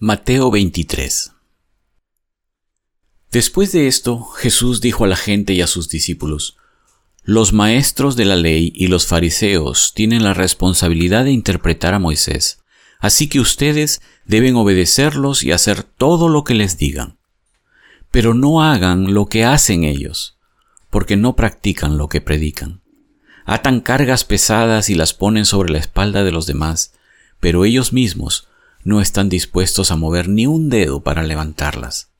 Mateo 23 Después de esto, Jesús dijo a la gente y a sus discípulos, Los maestros de la ley y los fariseos tienen la responsabilidad de interpretar a Moisés, así que ustedes deben obedecerlos y hacer todo lo que les digan. Pero no hagan lo que hacen ellos, porque no practican lo que predican. Atan cargas pesadas y las ponen sobre la espalda de los demás, pero ellos mismos no están dispuestos a mover ni un dedo para levantarlas.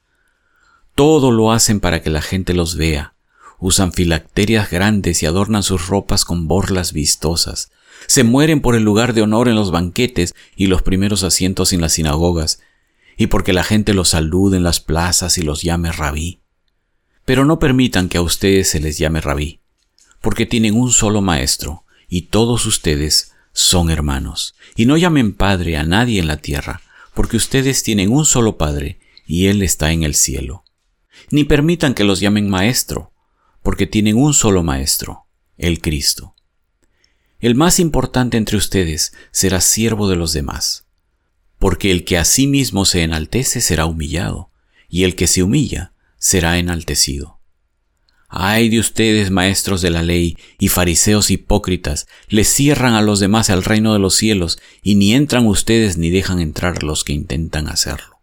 Todo lo hacen para que la gente los vea. Usan filacterias grandes y adornan sus ropas con borlas vistosas. Se mueren por el lugar de honor en los banquetes y los primeros asientos en las sinagogas, y porque la gente los salude en las plazas y los llame rabí. Pero no permitan que a ustedes se les llame rabí, porque tienen un solo maestro, y todos ustedes son hermanos. Y no llamen Padre a nadie en la tierra, porque ustedes tienen un solo Padre, y Él está en el cielo. Ni permitan que los llamen Maestro, porque tienen un solo Maestro, el Cristo. El más importante entre ustedes será siervo de los demás, porque el que a sí mismo se enaltece será humillado, y el que se humilla será enaltecido. Ay de ustedes, maestros de la ley y fariseos hipócritas, les cierran a los demás al reino de los cielos, y ni entran ustedes ni dejan entrar los que intentan hacerlo.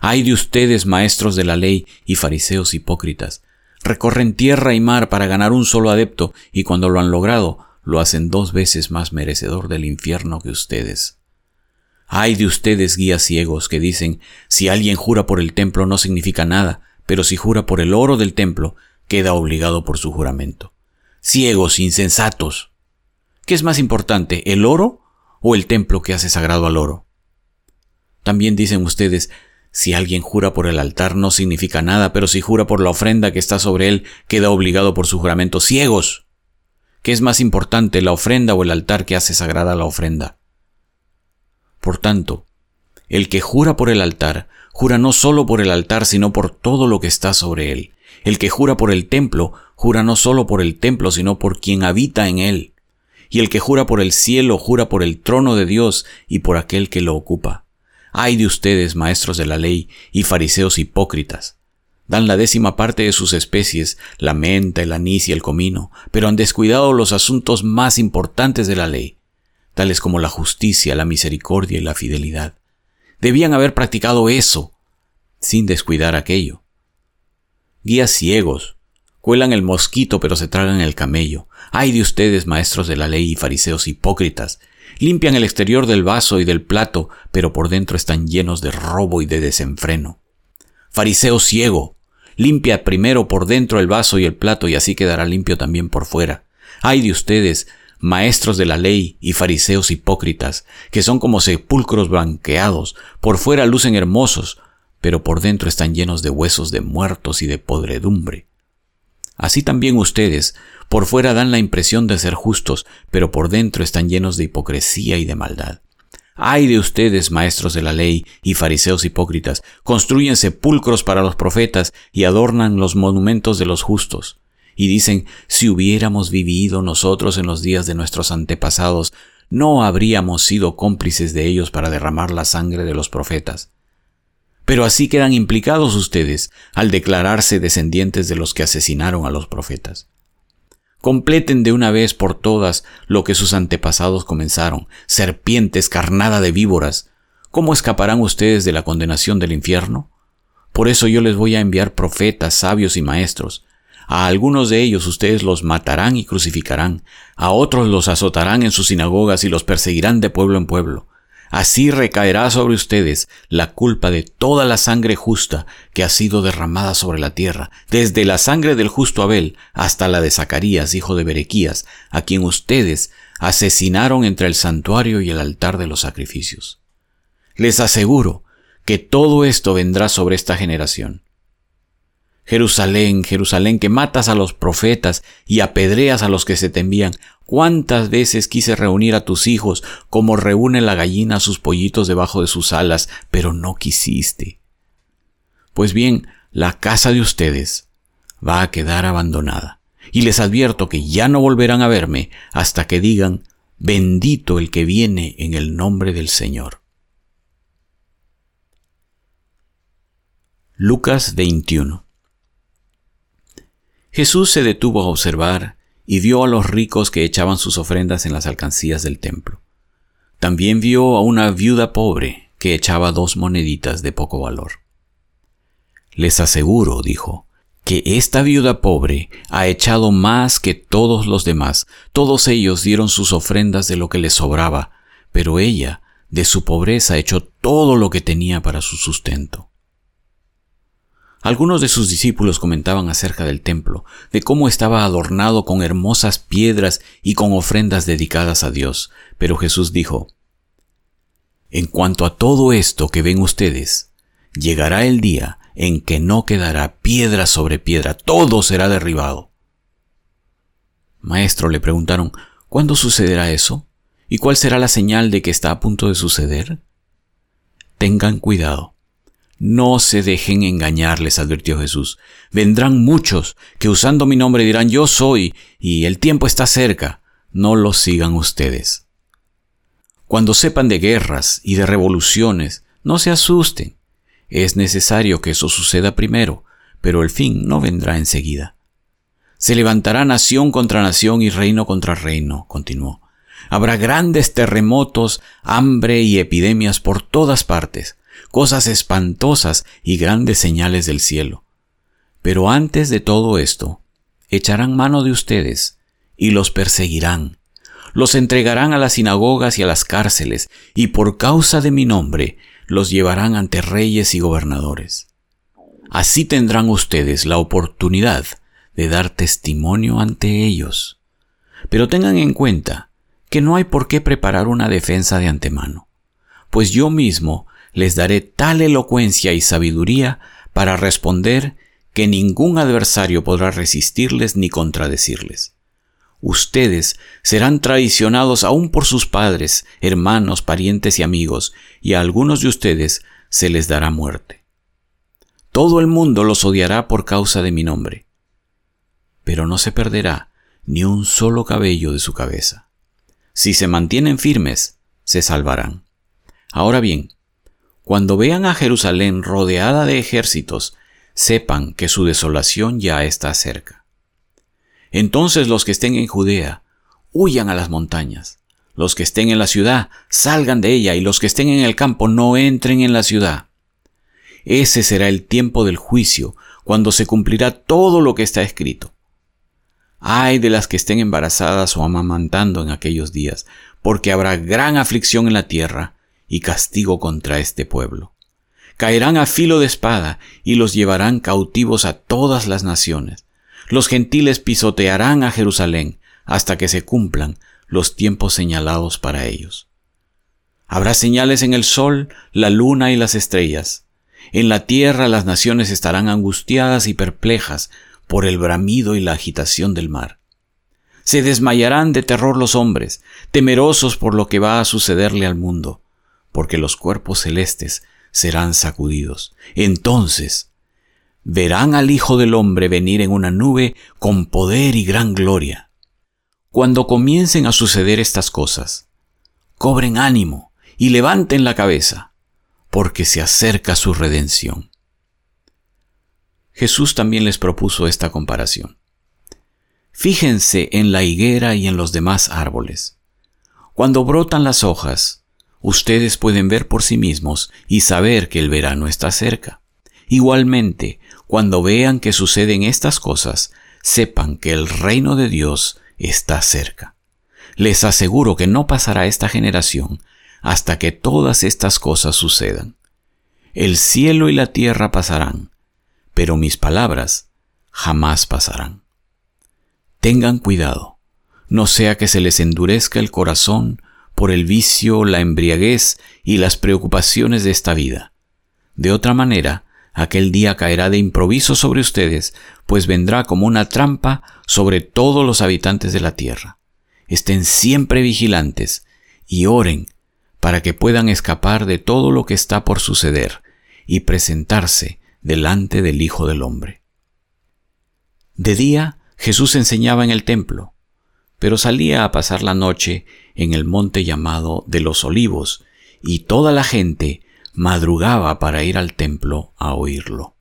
Ay de ustedes, maestros de la ley y fariseos hipócritas, recorren tierra y mar para ganar un solo adepto, y cuando lo han logrado, lo hacen dos veces más merecedor del infierno que ustedes. Ay de ustedes, guías ciegos, que dicen, si alguien jura por el templo no significa nada, pero si jura por el oro del templo, queda obligado por su juramento. Ciegos, insensatos. ¿Qué es más importante, el oro o el templo que hace sagrado al oro? También dicen ustedes, si alguien jura por el altar no significa nada, pero si jura por la ofrenda que está sobre él, queda obligado por su juramento. Ciegos. ¿Qué es más importante, la ofrenda o el altar que hace sagrada la ofrenda? Por tanto, el que jura por el altar, jura no solo por el altar, sino por todo lo que está sobre él. El que jura por el templo, jura no solo por el templo, sino por quien habita en él. Y el que jura por el cielo, jura por el trono de Dios y por aquel que lo ocupa. Ay de ustedes, maestros de la ley y fariseos hipócritas. Dan la décima parte de sus especies, la menta, el anís y el comino, pero han descuidado los asuntos más importantes de la ley, tales como la justicia, la misericordia y la fidelidad. Debían haber practicado eso, sin descuidar aquello. Guías ciegos, cuelan el mosquito pero se tragan el camello. Ay de ustedes, maestros de la ley y fariseos hipócritas, limpian el exterior del vaso y del plato, pero por dentro están llenos de robo y de desenfreno. Fariseo ciego, limpia primero por dentro el vaso y el plato y así quedará limpio también por fuera. Ay de ustedes, maestros de la ley y fariseos hipócritas, que son como sepulcros blanqueados, por fuera lucen hermosos, pero por dentro están llenos de huesos de muertos y de podredumbre. Así también ustedes, por fuera dan la impresión de ser justos, pero por dentro están llenos de hipocresía y de maldad. Ay de ustedes, maestros de la ley y fariseos hipócritas, construyen sepulcros para los profetas y adornan los monumentos de los justos. Y dicen, si hubiéramos vivido nosotros en los días de nuestros antepasados, no habríamos sido cómplices de ellos para derramar la sangre de los profetas. Pero así quedan implicados ustedes al declararse descendientes de los que asesinaron a los profetas. Completen de una vez por todas lo que sus antepasados comenzaron, serpientes, carnada de víboras. ¿Cómo escaparán ustedes de la condenación del infierno? Por eso yo les voy a enviar profetas, sabios y maestros. A algunos de ellos ustedes los matarán y crucificarán, a otros los azotarán en sus sinagogas y los perseguirán de pueblo en pueblo. Así recaerá sobre ustedes la culpa de toda la sangre justa que ha sido derramada sobre la tierra, desde la sangre del justo Abel hasta la de Zacarías, hijo de Berequías, a quien ustedes asesinaron entre el santuario y el altar de los sacrificios. Les aseguro que todo esto vendrá sobre esta generación. Jerusalén, Jerusalén, que matas a los profetas y apedreas a los que se te envían. ¿Cuántas veces quise reunir a tus hijos como reúne la gallina a sus pollitos debajo de sus alas, pero no quisiste? Pues bien, la casa de ustedes va a quedar abandonada. Y les advierto que ya no volverán a verme hasta que digan, bendito el que viene en el nombre del Señor. Lucas 21 Jesús se detuvo a observar y vio a los ricos que echaban sus ofrendas en las alcancías del templo. También vio a una viuda pobre que echaba dos moneditas de poco valor. Les aseguro, dijo, que esta viuda pobre ha echado más que todos los demás. Todos ellos dieron sus ofrendas de lo que les sobraba, pero ella, de su pobreza, echó todo lo que tenía para su sustento. Algunos de sus discípulos comentaban acerca del templo, de cómo estaba adornado con hermosas piedras y con ofrendas dedicadas a Dios, pero Jesús dijo, En cuanto a todo esto que ven ustedes, llegará el día en que no quedará piedra sobre piedra, todo será derribado. Maestro, le preguntaron, ¿cuándo sucederá eso? ¿Y cuál será la señal de que está a punto de suceder? Tengan cuidado no se dejen engañar, les advirtió Jesús. Vendrán muchos que usando mi nombre dirán yo soy y el tiempo está cerca. No los sigan ustedes. Cuando sepan de guerras y de revoluciones, no se asusten. Es necesario que eso suceda primero, pero el fin no vendrá enseguida. Se levantará nación contra nación y reino contra reino, continuó. Habrá grandes terremotos, hambre y epidemias por todas partes cosas espantosas y grandes señales del cielo. Pero antes de todo esto, echarán mano de ustedes y los perseguirán. Los entregarán a las sinagogas y a las cárceles, y por causa de mi nombre los llevarán ante reyes y gobernadores. Así tendrán ustedes la oportunidad de dar testimonio ante ellos. Pero tengan en cuenta que no hay por qué preparar una defensa de antemano, pues yo mismo les daré tal elocuencia y sabiduría para responder que ningún adversario podrá resistirles ni contradecirles. Ustedes serán traicionados aún por sus padres, hermanos, parientes y amigos, y a algunos de ustedes se les dará muerte. Todo el mundo los odiará por causa de mi nombre, pero no se perderá ni un solo cabello de su cabeza. Si se mantienen firmes, se salvarán. Ahora bien, cuando vean a Jerusalén rodeada de ejércitos, sepan que su desolación ya está cerca. Entonces los que estén en Judea, huyan a las montañas. Los que estén en la ciudad, salgan de ella, y los que estén en el campo, no entren en la ciudad. Ese será el tiempo del juicio, cuando se cumplirá todo lo que está escrito. Ay de las que estén embarazadas o amamantando en aquellos días, porque habrá gran aflicción en la tierra, y castigo contra este pueblo. Caerán a filo de espada y los llevarán cautivos a todas las naciones. Los gentiles pisotearán a Jerusalén hasta que se cumplan los tiempos señalados para ellos. Habrá señales en el sol, la luna y las estrellas. En la tierra las naciones estarán angustiadas y perplejas por el bramido y la agitación del mar. Se desmayarán de terror los hombres, temerosos por lo que va a sucederle al mundo porque los cuerpos celestes serán sacudidos. Entonces verán al Hijo del Hombre venir en una nube con poder y gran gloria. Cuando comiencen a suceder estas cosas, cobren ánimo y levanten la cabeza, porque se acerca su redención. Jesús también les propuso esta comparación. Fíjense en la higuera y en los demás árboles. Cuando brotan las hojas, ustedes pueden ver por sí mismos y saber que el verano está cerca. Igualmente, cuando vean que suceden estas cosas, sepan que el reino de Dios está cerca. Les aseguro que no pasará esta generación hasta que todas estas cosas sucedan. El cielo y la tierra pasarán, pero mis palabras jamás pasarán. Tengan cuidado, no sea que se les endurezca el corazón por el vicio, la embriaguez y las preocupaciones de esta vida. De otra manera, aquel día caerá de improviso sobre ustedes, pues vendrá como una trampa sobre todos los habitantes de la tierra. Estén siempre vigilantes y oren para que puedan escapar de todo lo que está por suceder y presentarse delante del Hijo del Hombre. De día Jesús enseñaba en el templo, pero salía a pasar la noche en el monte llamado de los olivos, y toda la gente madrugaba para ir al templo a oírlo.